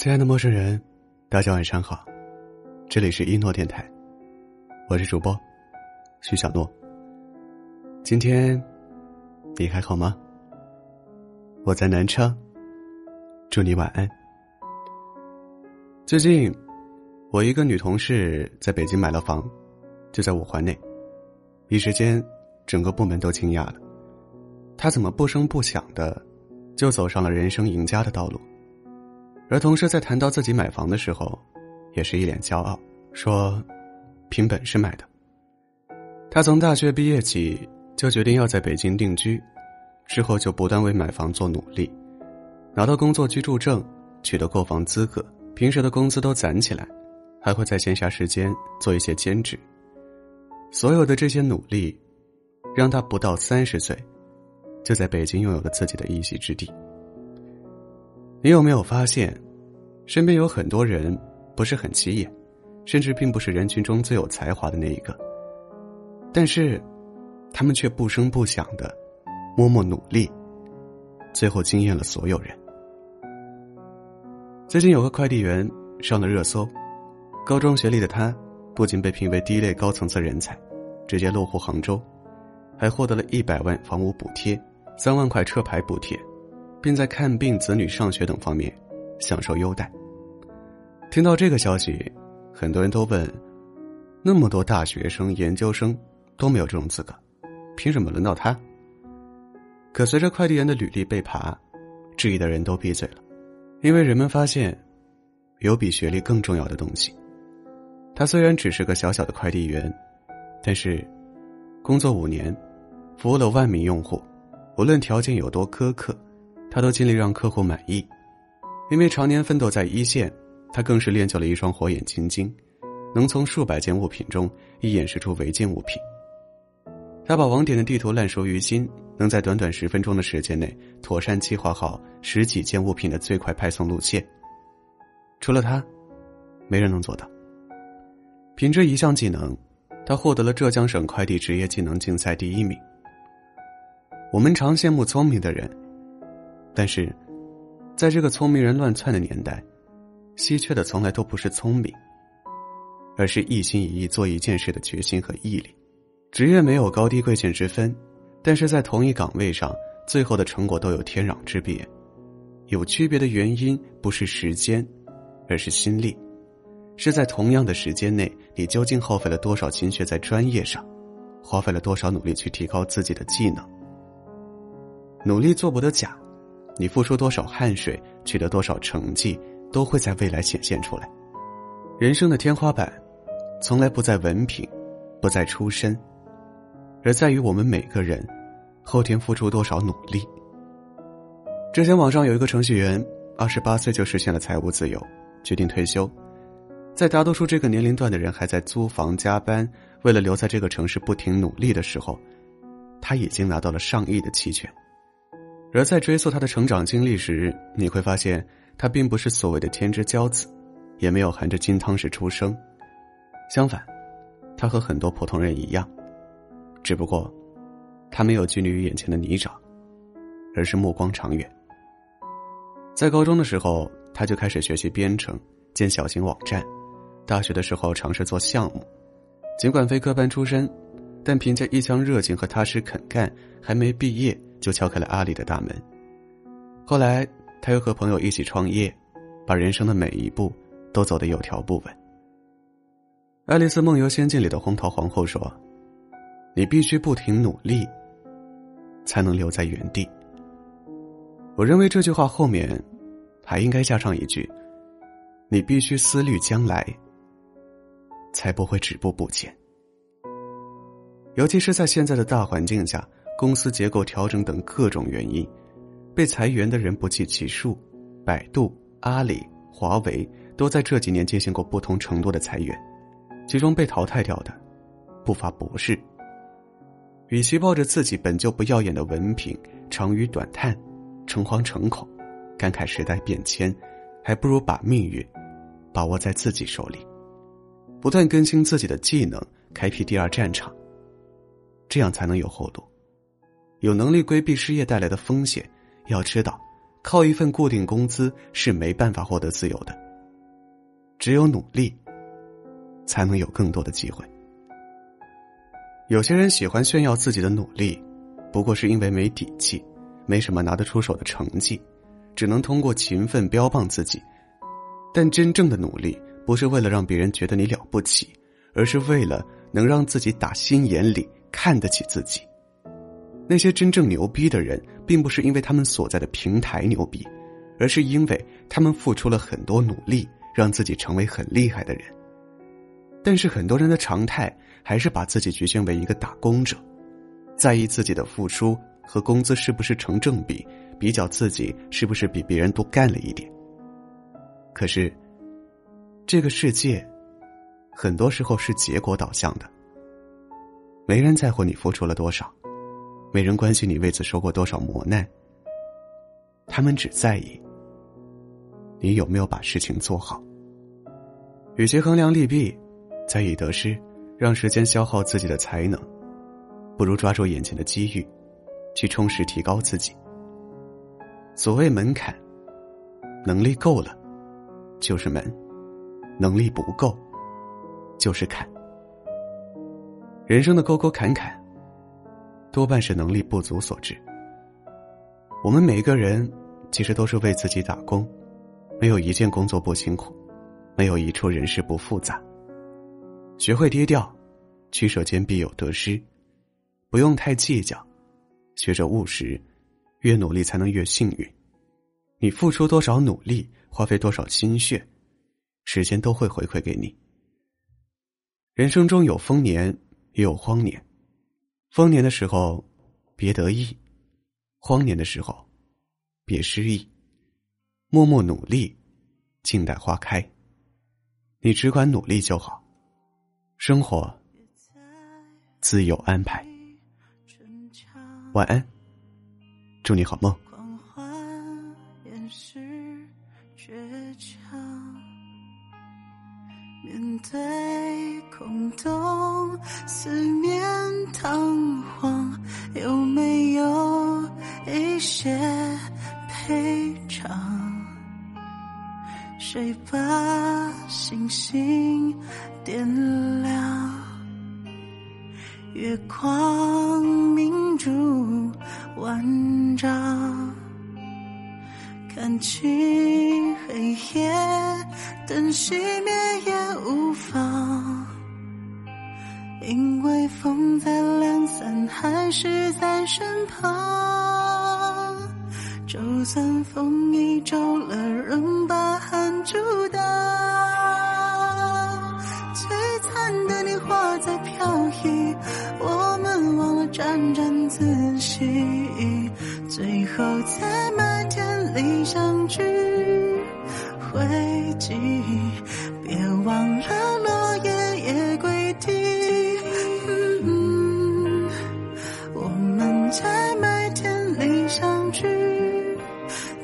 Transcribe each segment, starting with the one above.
亲爱的陌生人，大家晚上好，这里是一诺电台，我是主播徐小诺。今天你还好吗？我在南昌，祝你晚安。最近，我一个女同事在北京买了房，就在五环内，一时间，整个部门都惊讶了，她怎么不声不响的，就走上了人生赢家的道路？而同事在谈到自己买房的时候，也是一脸骄傲，说：“凭本事买的。”他从大学毕业起就决定要在北京定居，之后就不断为买房做努力，拿到工作居住证，取得购房资格，平时的工资都攒起来，还会在闲暇时间做一些兼职。所有的这些努力，让他不到三十岁，就在北京拥有了自己的一席之地。你有没有发现，身边有很多人不是很起眼，甚至并不是人群中最有才华的那一个，但是，他们却不声不响的默默努力，最后惊艳了所有人。最近有个快递员上了热搜，高中学历的他，不仅被评为第一类高层次人才，直接落户杭州，还获得了一百万房屋补贴，三万块车牌补贴。并在看病、子女上学等方面享受优待。听到这个消息，很多人都问：那么多大学生、研究生都没有这种资格，凭什么轮到他？可随着快递员的履历被扒，质疑的人都闭嘴了，因为人们发现，有比学历更重要的东西。他虽然只是个小小的快递员，但是工作五年，服务了万名用户，无论条件有多苛刻。他都尽力让客户满意，因为常年奋斗在一线，他更是练就了一双火眼金睛，能从数百件物品中一眼识出违禁物品。他把网点的地图烂熟于心，能在短短十分钟的时间内妥善计划好十几件物品的最快派送路线。除了他，没人能做到。凭这一项技能，他获得了浙江省快递职业技能竞赛第一名。我们常羡慕聪明的人。但是，在这个聪明人乱窜的年代，稀缺的从来都不是聪明，而是一心一意做一件事的决心和毅力。职业没有高低贵贱之分，但是在同一岗位上，最后的成果都有天壤之别。有区别的原因不是时间，而是心力。是在同样的时间内，你究竟耗费了多少心血在专业上，花费了多少努力去提高自己的技能。努力做不得假。你付出多少汗水，取得多少成绩，都会在未来显现出来。人生的天花板，从来不在文凭，不在出身，而在于我们每个人后天付出多少努力。之前网上有一个程序员，二十八岁就实现了财务自由，决定退休。在大多数这个年龄段的人还在租房加班，为了留在这个城市不停努力的时候，他已经拿到了上亿的期权。而在追溯他的成长经历时，你会发现，他并不是所谓的天之骄子，也没有含着金汤匙出生。相反，他和很多普通人一样，只不过，他没有拘泥于眼前的泥沼，而是目光长远。在高中的时候，他就开始学习编程、建小型网站；大学的时候尝试做项目，尽管非科班出身，但凭借一腔热情和踏实肯干，还没毕业。就敲开了阿里的大门。后来，他又和朋友一起创业，把人生的每一步都走得有条不紊。《爱丽丝梦游仙境》里的红桃皇后说：“你必须不停努力，才能留在原地。”我认为这句话后面还应该加上一句：“你必须思虑将来，才不会止步不前。”尤其是在现在的大环境下。公司结构调整等各种原因，被裁员的人不计其数。百度、阿里、华为都在这几年进行过不同程度的裁员，其中被淘汰掉的不乏博士。与其抱着自己本就不耀眼的文凭长吁短叹、诚惶诚恐、感慨时代变迁，还不如把命运把握在自己手里，不断更新自己的技能，开辟第二战场。这样才能有后路。有能力规避失业带来的风险，要知道，靠一份固定工资是没办法获得自由的。只有努力，才能有更多的机会。有些人喜欢炫耀自己的努力，不过是因为没底气，没什么拿得出手的成绩，只能通过勤奋标榜自己。但真正的努力，不是为了让别人觉得你了不起，而是为了能让自己打心眼里看得起自己。那些真正牛逼的人，并不是因为他们所在的平台牛逼，而是因为他们付出了很多努力，让自己成为很厉害的人。但是很多人的常态还是把自己局限为一个打工者，在意自己的付出和工资是不是成正比，比较自己是不是比别人多干了一点。可是，这个世界，很多时候是结果导向的，没人在乎你付出了多少。没人关心你为此受过多少磨难，他们只在意你有没有把事情做好。与其衡量利弊，在意得失，让时间消耗自己的才能，不如抓住眼前的机遇，去充实提高自己。所谓门槛，能力够了就是门，能力不够就是坎。人生的沟沟坎坎。多半是能力不足所致。我们每一个人其实都是为自己打工，没有一件工作不辛苦，没有一处人事不复杂。学会低调，取舍间必有得失，不用太计较，学着务实，越努力才能越幸运。你付出多少努力，花费多少心血，时间都会回馈给你。人生中有丰年，也有荒年。丰年的时候，别得意；荒年的时候，别失意。默默努力，静待花开。你只管努力就好，生活自有安排。晚安，祝你好梦。面对空洞，四面彷徨，有没有一些赔偿？谁把星星点亮？月光明珠万丈，看清黑夜，灯熄灭也。无妨，因为风再凉散，还是在身旁。就算风已皱了，仍把汗珠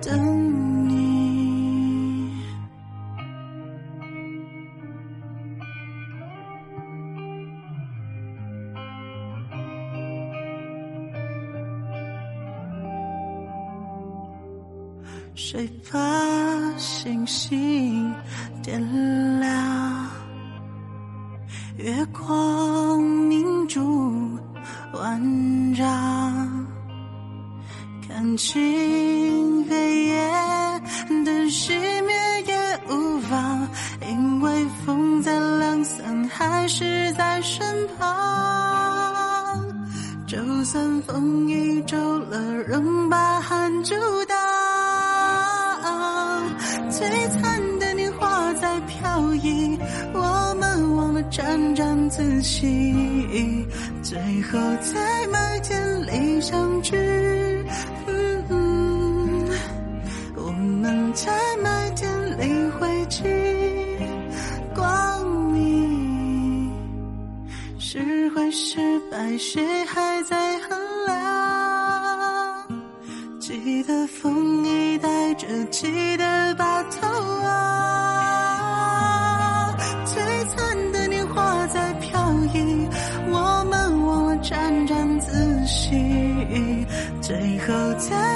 等你。谁把星星点亮？月光明珠万丈，看清黑夜的熄灭也无妨，因为风在凉散，还是在身旁。就算风已皱了，仍把汗阻挡。璀璨的年华在飘逸。我们忘了沾沾自喜，最后在麦田里相聚。最后再。